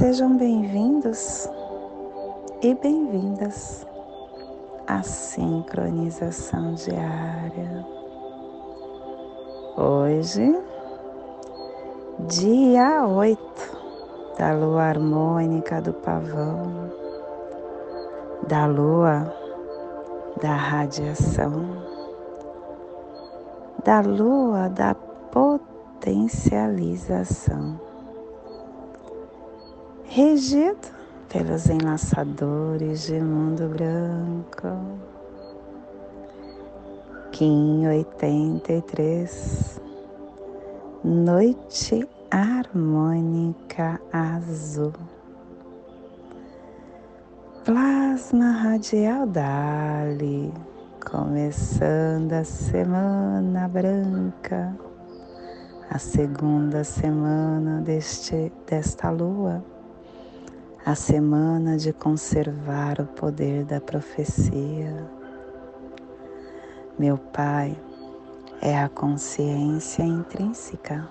Sejam bem-vindos e bem-vindas à sincronização diária. Hoje, dia 8 da lua harmônica do pavão, da lua da radiação, da lua da potencialização, regido pelos enlaçadores de mundo branco. Kim 83, Noite Harmônica Azul, Plasma Radial Dali, começando a Semana Branca, a segunda semana deste, desta lua, a semana de conservar o poder da profecia meu Pai é a consciência intrínseca.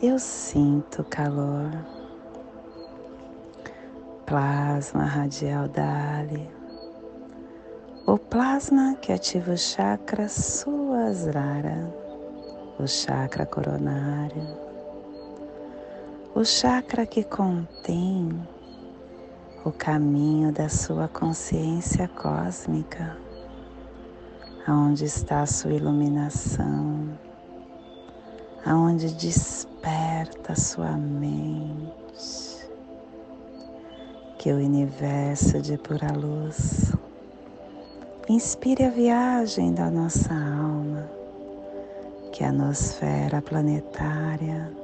Eu sinto calor. Plasma radial Dali. O plasma que ativa o chakra Suasrara, o chakra coronário, o chakra que contém o caminho da sua consciência cósmica aonde está a sua iluminação, aonde desperta a sua mente, que o universo de pura luz inspire a viagem da nossa alma, que a nosfera planetária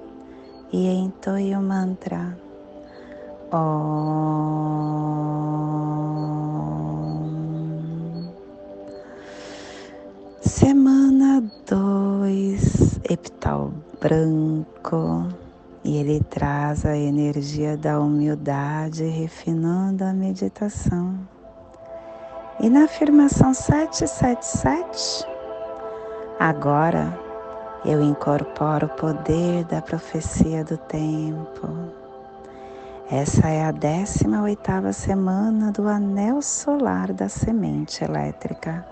e entoie o mantra. Om. Semana 2, epital branco, e ele traz a energia da humildade, refinando a meditação. E na afirmação 777, agora eu incorporo o poder da profecia do tempo. Essa é a 18 oitava semana do anel solar da semente elétrica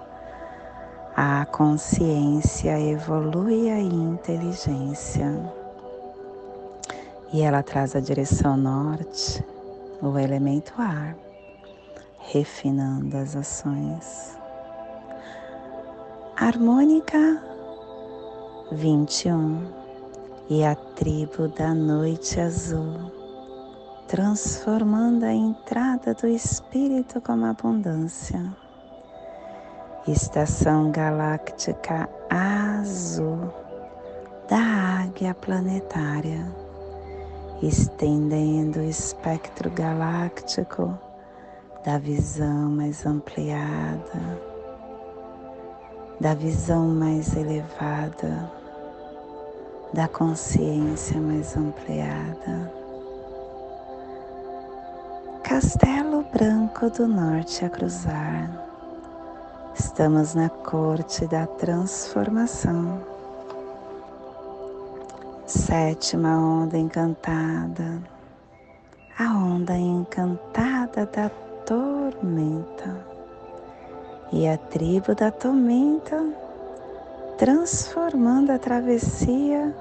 a consciência evolui a inteligência e ela traz a direção norte, o elemento ar, refinando as ações. Harmônica 21 e a tribo da noite azul, transformando a entrada do espírito como abundância. Estação galáctica azul da águia planetária, estendendo o espectro galáctico da visão mais ampliada, da visão mais elevada, da consciência mais ampliada. Castelo Branco do Norte a cruzar Estamos na corte da transformação. Sétima onda encantada, a onda encantada da tormenta. E a tribo da tormenta transformando a travessia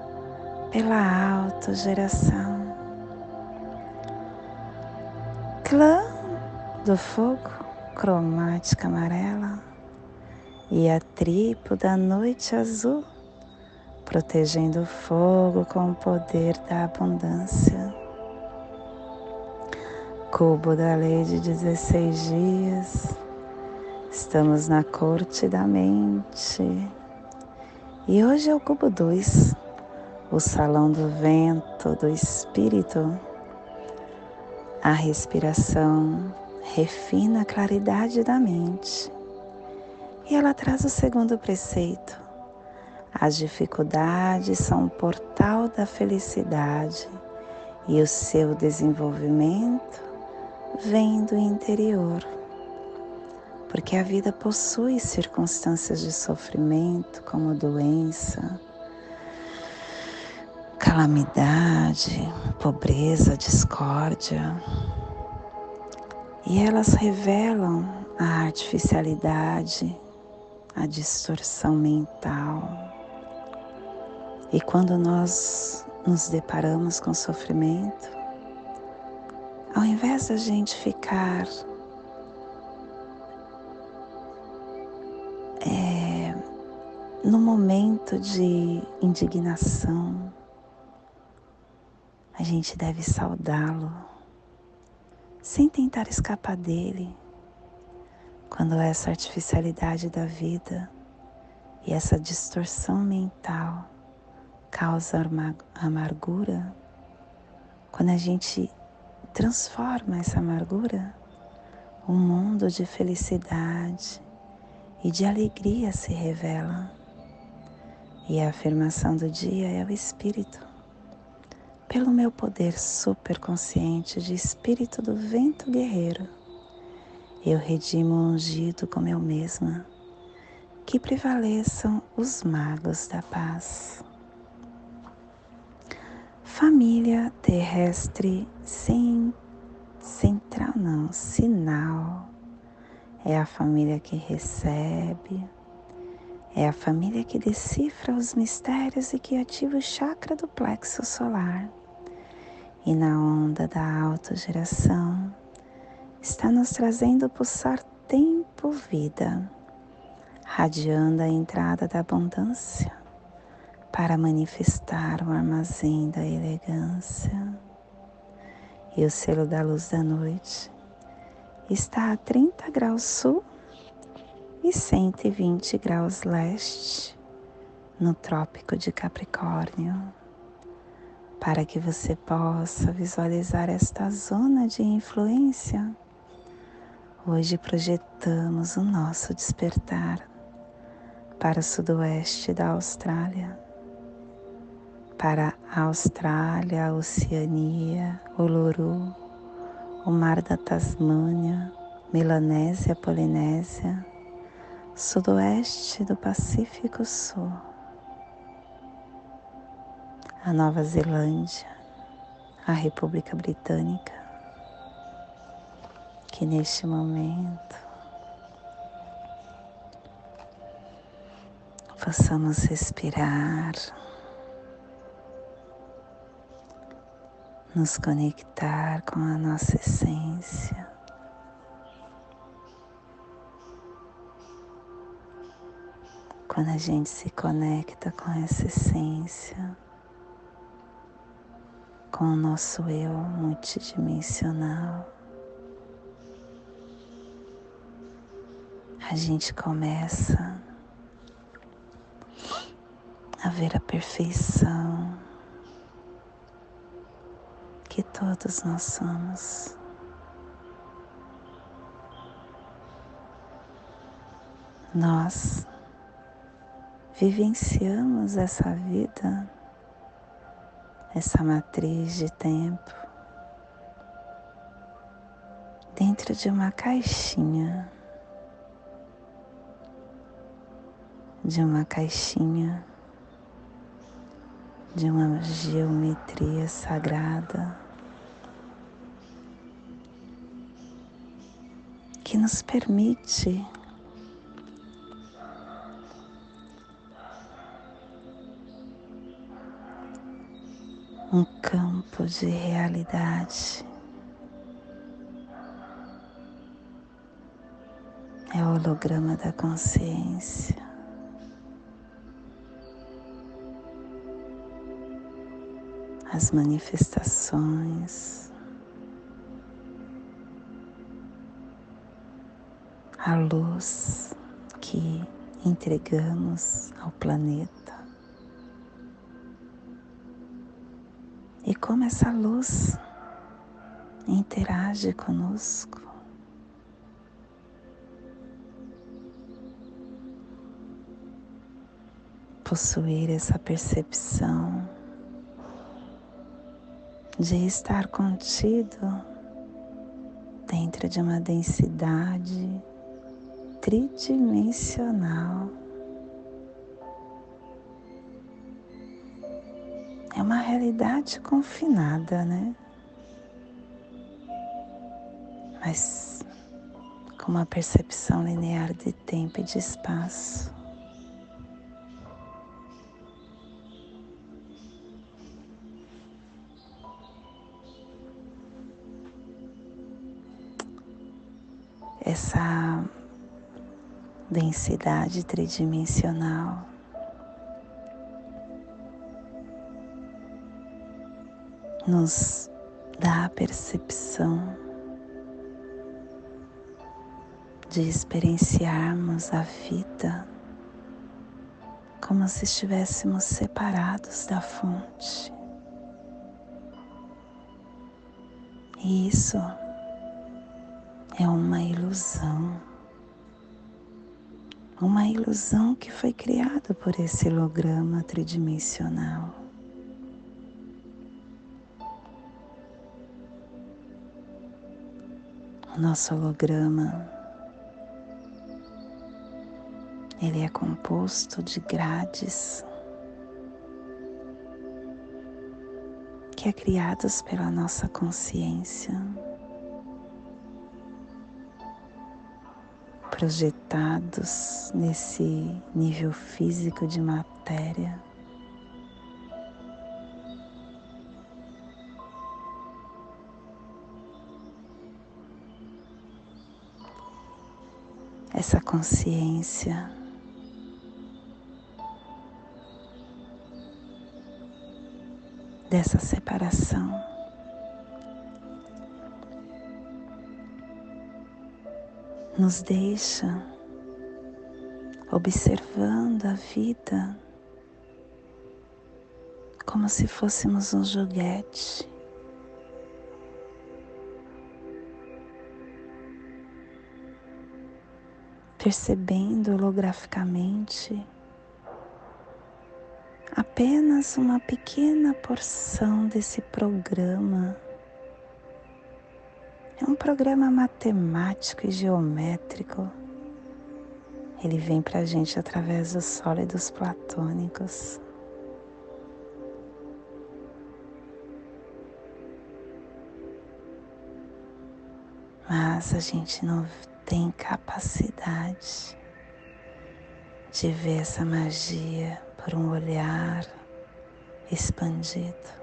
pela autogeração. Clã do fogo cromática amarela e a tribo da noite azul protegendo o fogo com o poder da abundância. Cubo da lei de 16 dias. Estamos na corte da mente. E hoje o cubo 2, o salão do vento do espírito. A respiração refina a claridade da mente. E ela traz o segundo preceito. As dificuldades são o portal da felicidade e o seu desenvolvimento vem do interior. Porque a vida possui circunstâncias de sofrimento, como doença, calamidade, pobreza, discórdia. E elas revelam a artificialidade, a distorção mental. E quando nós nos deparamos com sofrimento, ao invés da gente ficar no momento de indignação, a gente deve saudá-lo, sem tentar escapar dele, quando essa artificialidade da vida e essa distorção mental causa amargura, quando a gente transforma essa amargura, um mundo de felicidade e de alegria se revela. E a afirmação do dia é o Espírito. Pelo meu poder superconsciente de espírito do vento guerreiro, eu redimo ungido como eu mesma, que prevaleçam os magos da paz. Família terrestre sem central não, sinal. É a família que recebe, é a família que decifra os mistérios e que ativa o chakra do plexo solar. E na onda da autogeração está nos trazendo o pulsar tempo-vida, radiando a entrada da abundância para manifestar o armazém da elegância. E o selo da luz da noite está a 30 graus sul e 120 graus leste no Trópico de Capricórnio, para que você possa visualizar esta zona de influência. Hoje projetamos o nosso despertar para o sudoeste da Austrália para a Austrália, a Oceania, Uluru, o Mar da Tasmânia, Melanésia, Polinésia, Sudoeste do Pacífico Sul, a Nova Zelândia, a República Britânica, que neste momento possamos respirar nos conectar com a nossa essência. Quando a gente se conecta com essa essência, com o nosso eu multidimensional, a gente começa a ver a perfeição que todos nós somos. Nós vivenciamos essa vida, essa matriz de tempo, dentro de uma caixinha, de uma caixinha de uma geometria sagrada. que nos permite um campo de realidade. É o holograma da consciência. as manifestações, a luz que entregamos ao planeta. E como essa luz interage conosco. Possuir essa percepção de estar contido dentro de uma densidade tridimensional. É uma realidade confinada, né? Mas com uma percepção linear de tempo e de espaço. essa densidade tridimensional. Nos dá a percepção de experienciarmos a vida como se estivéssemos separados da fonte. E isso é uma ilusão. Uma ilusão que foi criada por esse holograma tridimensional. Nosso holograma ele é composto de grades que é criados pela nossa consciência. projetados nesse nível físico de matéria. Essa consciência dessa separação. nos deixa observando a vida como se fôssemos um joguete. Percebendo holograficamente apenas uma pequena porção desse programa é um programa matemático e geométrico. Ele vem para a gente através dos sólidos platônicos. Mas a gente não tem capacidade de ver essa magia por um olhar expandido.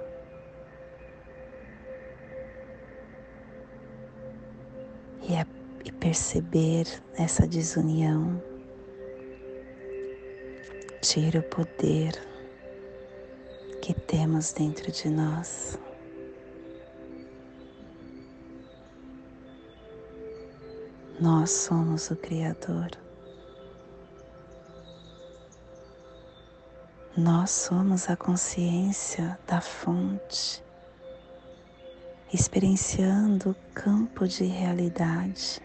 e, é, e perceber essa desunião tira o poder que temos dentro de nós. Nós somos o Criador. Nós somos a consciência da fonte experienciando o campo de realidade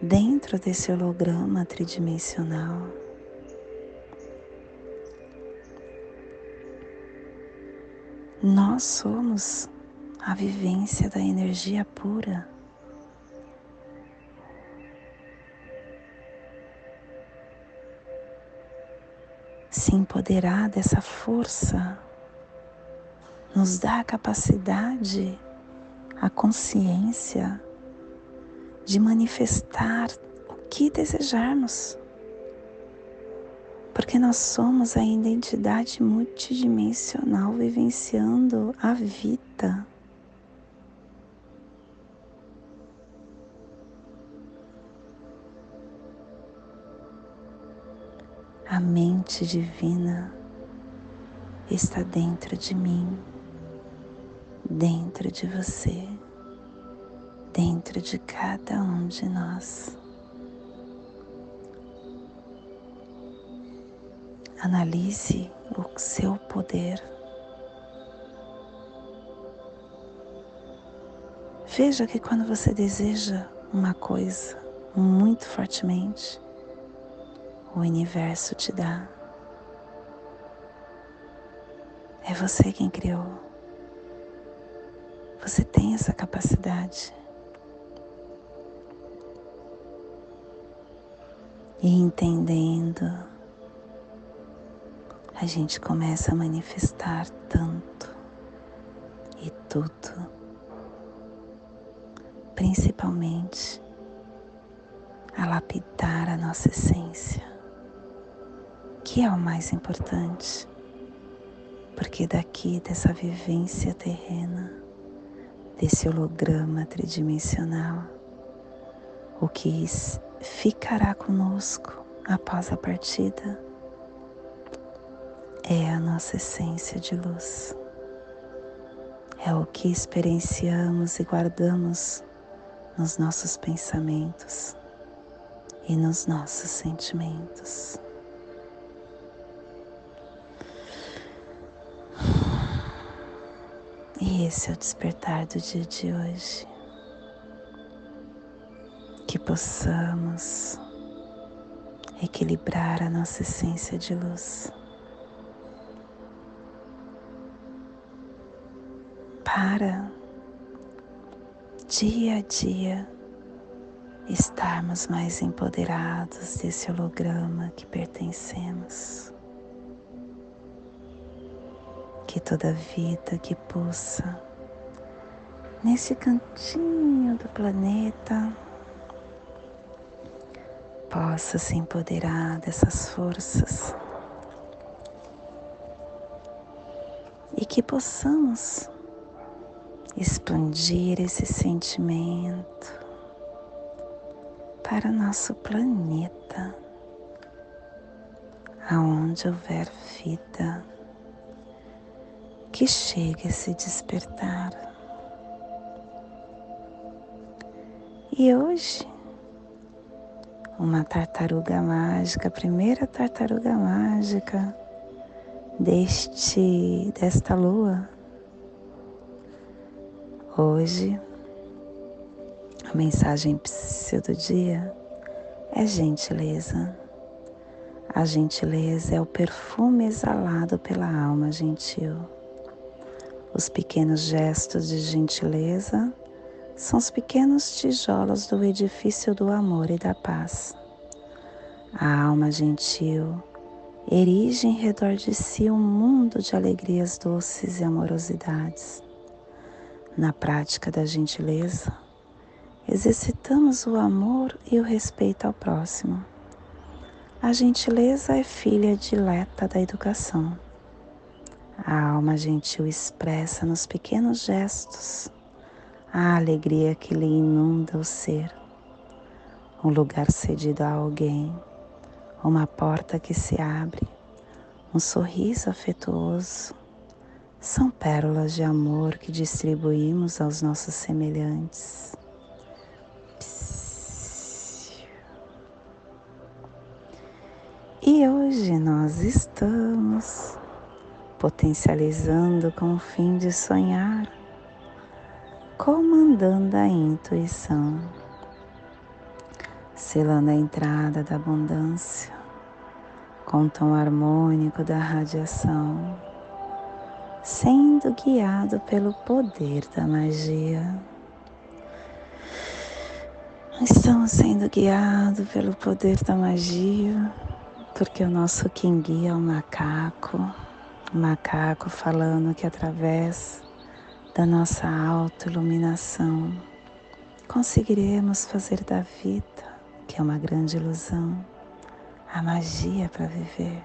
dentro desse holograma tridimensional. Nós somos a vivência da energia pura. Se empoderar dessa força nos dá a capacidade, a consciência de manifestar o que desejarmos. Porque nós somos a identidade multidimensional vivenciando a vida. A mente divina está dentro de mim, dentro de você, dentro de cada um de nós. Analise o seu poder. Veja que quando você deseja uma coisa muito fortemente, o universo te dá. É você quem criou. Você tem essa capacidade. E entendendo a gente começa a manifestar tanto e tudo, principalmente a lapidar a nossa essência, que é o mais importante, porque daqui dessa vivência terrena, desse holograma tridimensional, o que ficará conosco após a partida é a nossa essência de luz. É o que experienciamos e guardamos nos nossos pensamentos e nos nossos sentimentos. E esse é o despertar do dia de hoje. Que possamos equilibrar a nossa essência de luz. para dia a dia estarmos mais empoderados desse holograma que pertencemos. Que toda vida que pulsa nesse cantinho do planeta. Possa se empoderar dessas forças e que possamos expandir esse sentimento para nosso planeta, aonde houver vida, que chegue a se despertar. E hoje, uma tartaruga mágica, a primeira tartaruga mágica deste desta lua, Hoje, a mensagem do dia é gentileza. A gentileza é o perfume exalado pela alma gentil. Os pequenos gestos de gentileza são os pequenos tijolos do edifício do amor e da paz. A alma gentil erige em redor de si um mundo de alegrias doces e amorosidades. Na prática da gentileza, exercitamos o amor e o respeito ao próximo. A gentileza é filha dileta da educação. A alma gentil expressa nos pequenos gestos a alegria que lhe inunda o ser, um lugar cedido a alguém, uma porta que se abre, um sorriso afetuoso são pérolas de amor que distribuímos aos nossos semelhantes. E hoje nós estamos potencializando com o fim de sonhar, comandando a intuição, selando a entrada da abundância com o tom harmônico da radiação sendo guiado pelo poder da magia. Estamos sendo guiados pelo poder da magia, porque o nosso quem guia é o macaco, o macaco falando que através da nossa autoiluminação conseguiremos fazer da vida, que é uma grande ilusão, a magia para viver.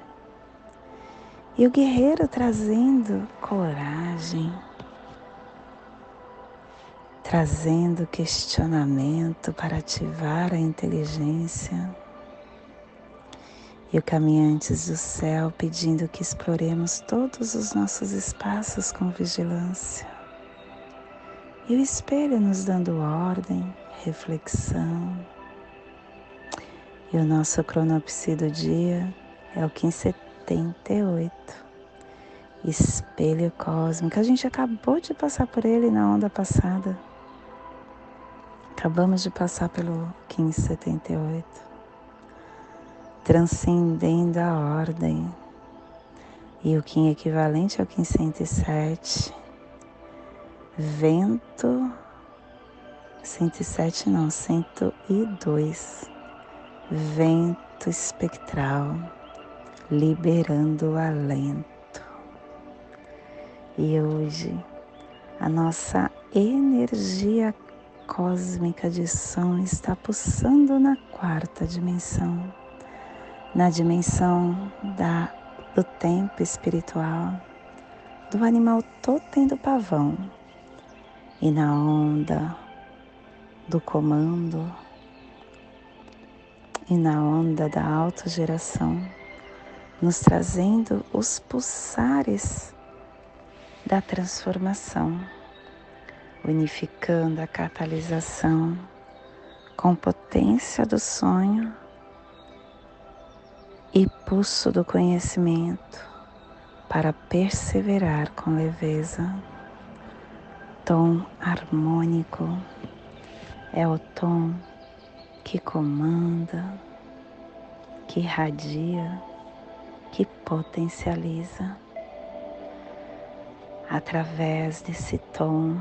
E o guerreiro trazendo coragem, trazendo questionamento para ativar a inteligência. E o caminhantes do céu pedindo que exploremos todos os nossos espaços com vigilância. E o espelho nos dando ordem, reflexão. E o nosso cronopsi do dia é o 1578. Espelho cósmico. A gente acabou de passar por ele na onda passada. Acabamos de passar pelo 1578 transcendendo a ordem. E o Kim equivalente ao Kim 107, vento 107 não, 102, vento espectral, liberando o alento. E hoje a nossa energia cósmica de som está pulsando na quarta dimensão na dimensão da, do tempo espiritual, do animal totem do pavão. E na onda do comando e na onda da autogeração, nos trazendo os pulsares da transformação, unificando a catalisação com potência do sonho e pulso do conhecimento para perseverar com leveza. Tom harmônico é o tom que comanda, que irradia, que potencializa. Através desse tom,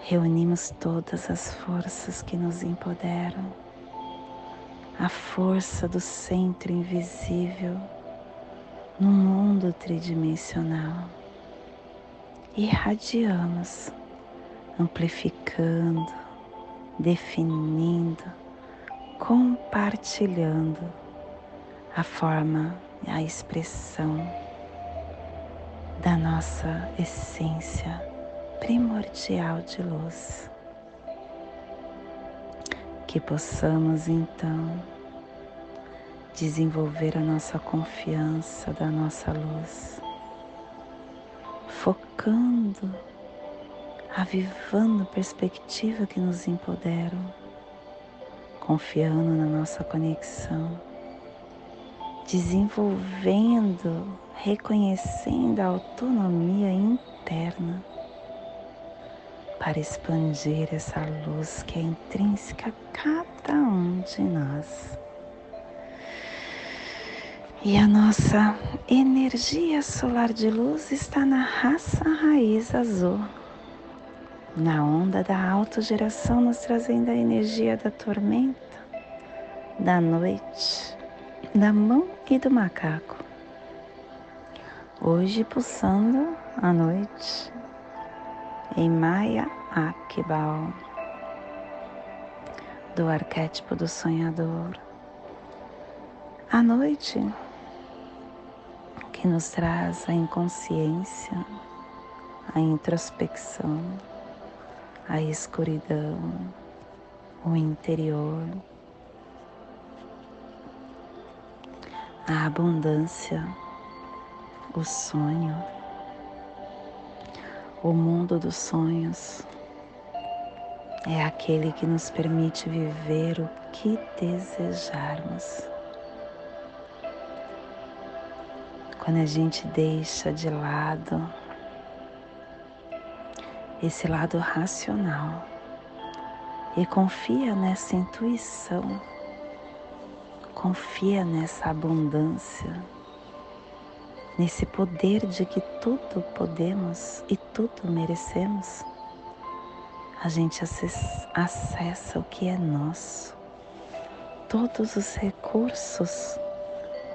reunimos todas as forças que nos empoderam a força do centro invisível no mundo tridimensional. Irradiamos, amplificando, definindo, compartilhando a forma, a expressão da nossa essência primordial de luz que possamos então desenvolver a nossa confiança da nossa luz, focando, avivando perspectiva que nos empoderam, confiando na nossa conexão, desenvolvendo, reconhecendo a autonomia interna para expandir essa luz que é intrínseca a cada um de nós. E a nossa energia solar de luz está na raça raiz azul, na onda da autogeração, nos trazendo a energia da tormenta, da noite, da mão e do macaco. Hoje pulsando a noite em Maya Akibao, do arquétipo do sonhador. A noite que nos traz a inconsciência, a introspecção, a escuridão, o interior, a abundância, o sonho o mundo dos sonhos é aquele que nos permite viver o que desejarmos. Quando a gente deixa de lado esse lado racional e confia nessa intuição, confia nessa abundância nesse poder de que tudo podemos e tudo merecemos, a gente acessa, o que é nosso, todos os recursos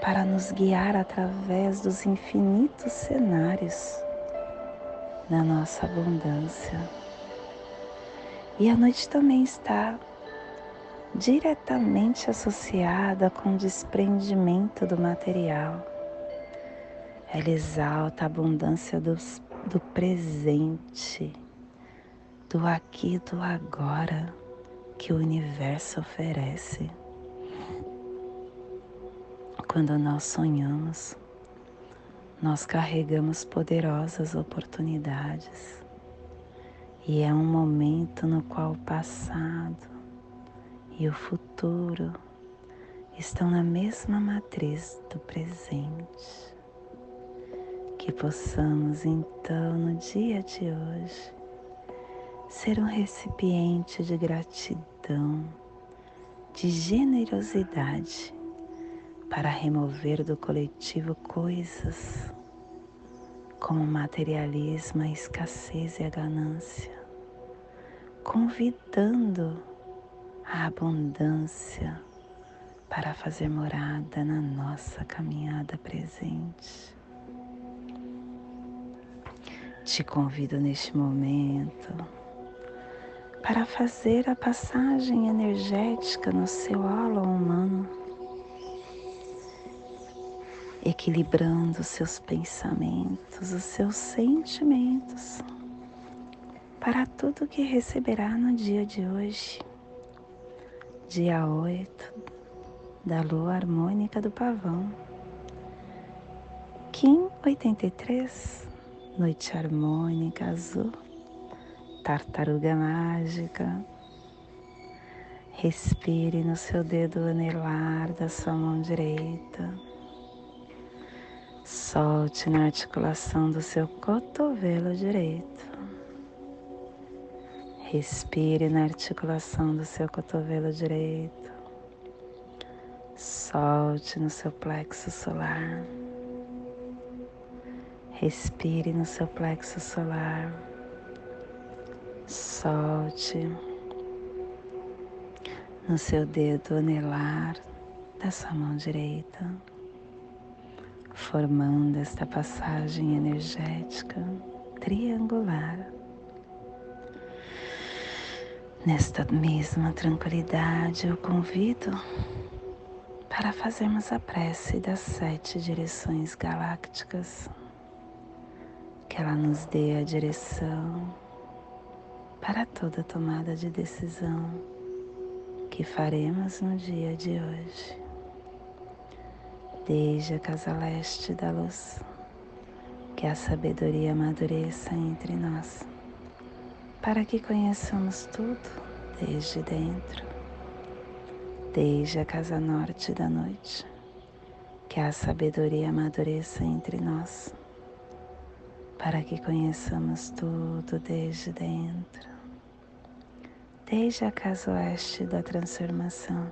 para nos guiar através dos infinitos cenários da nossa abundância. E a noite também está diretamente associada com o desprendimento do material ela exalta a abundância do, do presente, do aqui e do agora que o universo oferece. Quando nós sonhamos, nós carregamos poderosas oportunidades e é um momento no qual o passado e o futuro estão na mesma matriz do presente. Que possamos então, no dia de hoje, ser um recipiente de gratidão, de generosidade, para remover do coletivo coisas como materialismo, a escassez e a ganância, convidando a abundância para fazer morada na nossa caminhada presente. Te convido neste momento para fazer a passagem energética no seu halo humano, equilibrando os seus pensamentos, os seus sentimentos, para tudo que receberá no dia de hoje, dia 8 da lua harmônica do pavão. Kim 83 noite harmônica azul, tartaruga mágica. Respire no seu dedo anelar da sua mão direita. Solte na articulação do seu cotovelo direito. Respire na articulação do seu cotovelo direito. Solte no seu plexo solar. Respire no seu plexo solar. Solte no seu dedo anelar da sua mão direita, formando esta passagem energética triangular. Nesta mesma tranquilidade, eu convido para fazermos a prece das sete direções galácticas que ela nos dê a direção para toda tomada de decisão que faremos no dia de hoje. Desde a casa leste da luz, que a sabedoria amadureça entre nós, para que conheçamos tudo desde dentro. Desde a casa norte da noite, que a sabedoria amadureça entre nós para que conheçamos tudo desde dentro, desde a casa oeste da transformação,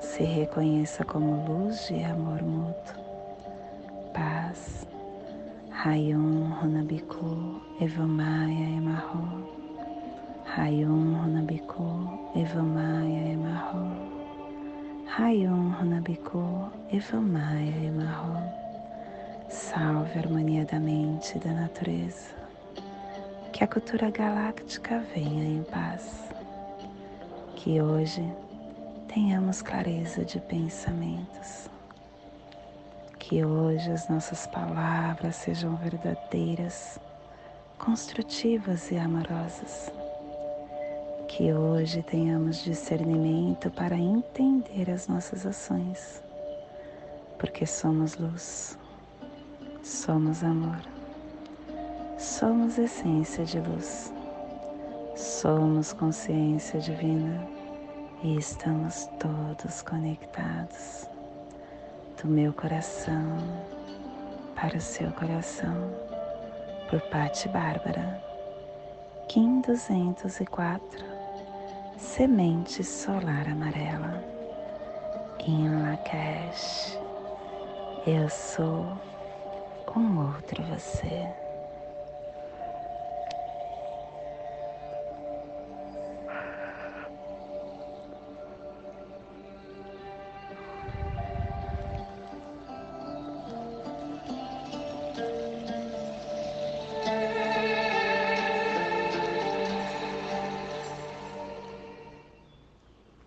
se reconheça como luz de amor mútuo, paz, Rayon Runabiku Evamaya Emarro, Rayon Runabiku Evamaya Emarro, Rayon Runabiku Evamaya Emarro. Salve a harmonia da mente e da natureza. Que a cultura galáctica venha em paz. Que hoje tenhamos clareza de pensamentos. Que hoje as nossas palavras sejam verdadeiras, construtivas e amorosas. Que hoje tenhamos discernimento para entender as nossas ações, porque somos luz Somos amor. Somos essência de luz. Somos consciência divina e estamos todos conectados. do meu coração para o seu coração, por Patti Bárbara, Kim 204, Semente Solar Amarela, em Lakesh, eu sou um outro você.